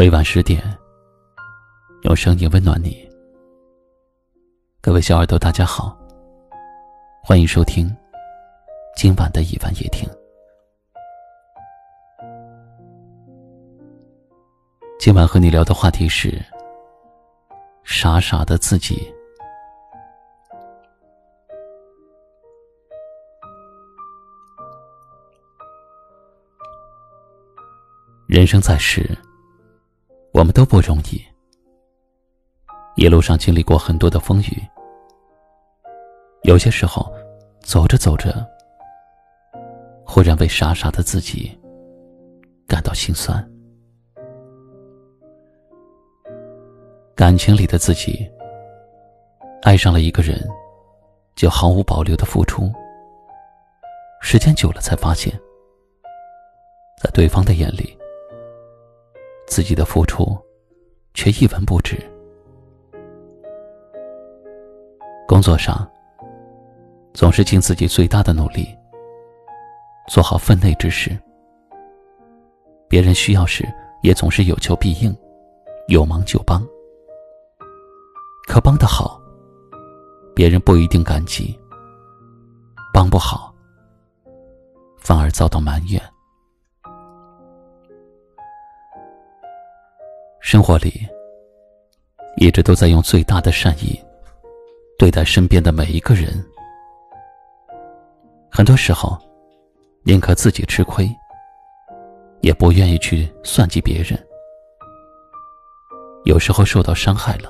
每晚十点，用声音温暖你。各位小耳朵，大家好，欢迎收听今晚的一晚夜听。今晚和你聊的话题是：傻傻的自己。人生在世，我们都不容易。一路上经历过很多的风雨，有些时候，走着走着，忽然为傻傻的自己感到心酸。感情里的自己，爱上了一个人，就毫无保留的付出。时间久了，才发现，在对方的眼里。自己的付出，却一文不值。工作上，总是尽自己最大的努力，做好分内之事。别人需要时，也总是有求必应，有忙就帮。可帮得好，别人不一定感激；帮不好，反而遭到埋怨。生活里，一直都在用最大的善意对待身边的每一个人。很多时候，宁可自己吃亏，也不愿意去算计别人。有时候受到伤害了，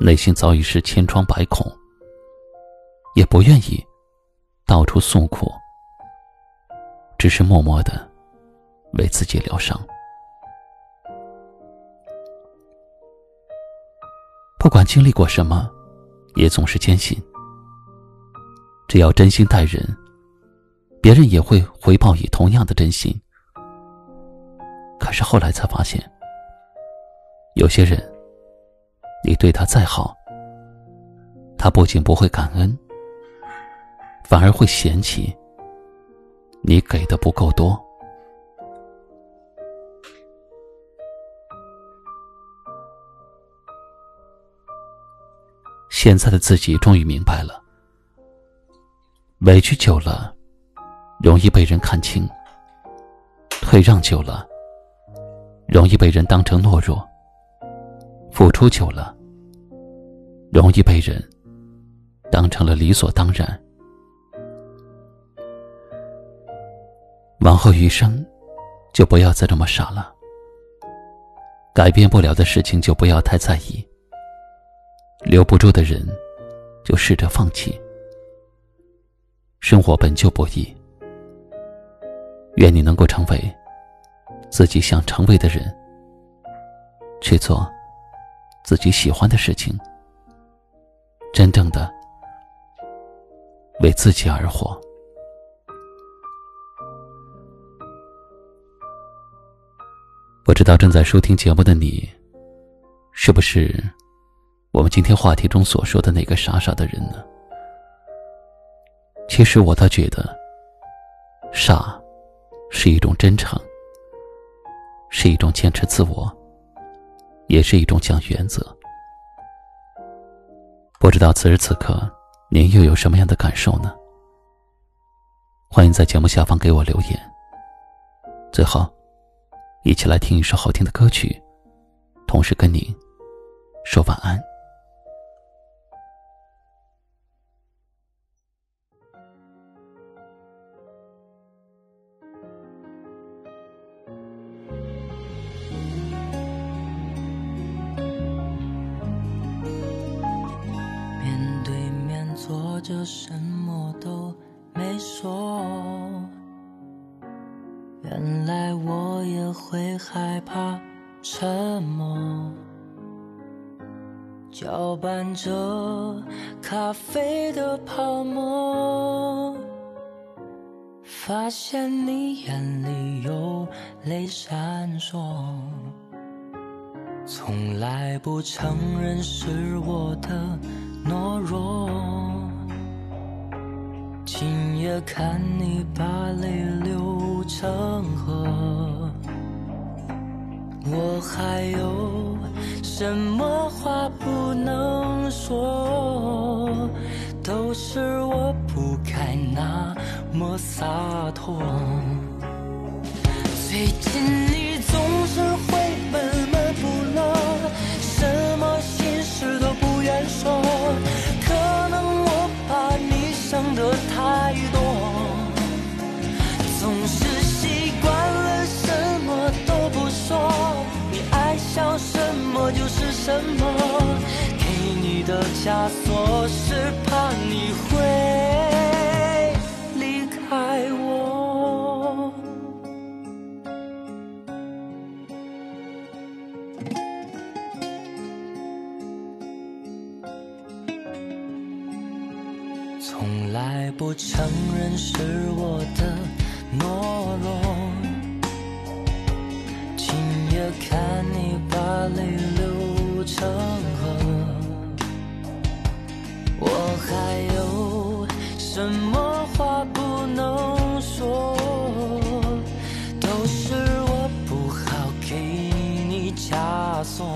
内心早已是千疮百孔，也不愿意到处诉苦，只是默默的为自己疗伤。不管经历过什么，也总是坚信，只要真心待人，别人也会回报以同样的真心。可是后来才发现，有些人，你对他再好，他不仅不会感恩，反而会嫌弃你给的不够多。现在的自己终于明白了，委屈久了，容易被人看清；退让久了，容易被人当成懦弱；付出久了，容易被人当成了理所当然。往后余生，就不要再这么傻了。改变不了的事情，就不要太在意。留不住的人，就试着放弃。生活本就不易，愿你能够成为自己想成为的人，去做自己喜欢的事情，真正的为自己而活。不知道正在收听节目的你，是不是？我们今天话题中所说的那个傻傻的人呢？其实我倒觉得，傻是一种真诚，是一种坚持自我，也是一种讲原则。不知道此时此刻您又有什么样的感受呢？欢迎在节目下方给我留言。最后，一起来听一首好听的歌曲，同时跟您说晚安。着什么都没说，原来我也会害怕沉默。搅拌着咖啡的泡沫，发现你眼里有泪闪烁，从来不承认是我的懦弱。今夜看你把泪流成河，我还有什么话不能说？都是我不该那么洒脱。最近你总是会什么，给你的枷锁是怕你会离开我。从来不承认是我的懦弱，今夜看你把泪成河，我还有什么话不能说？都是我不好给你枷锁。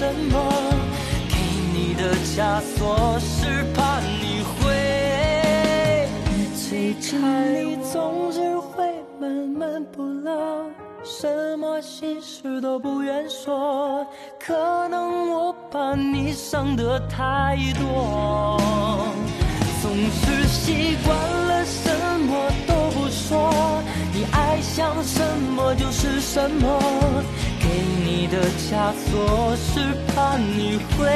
什么，给你的枷锁是怕你会最近你总是会闷闷不乐，什么心事都不愿说。可能我把你想得太多，总是习惯了什么都不说。你爱想什么就是什么，给你的枷锁是怕你会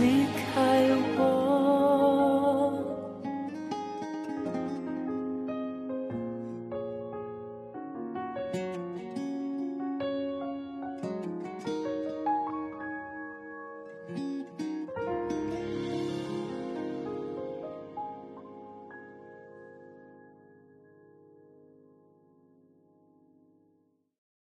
离开。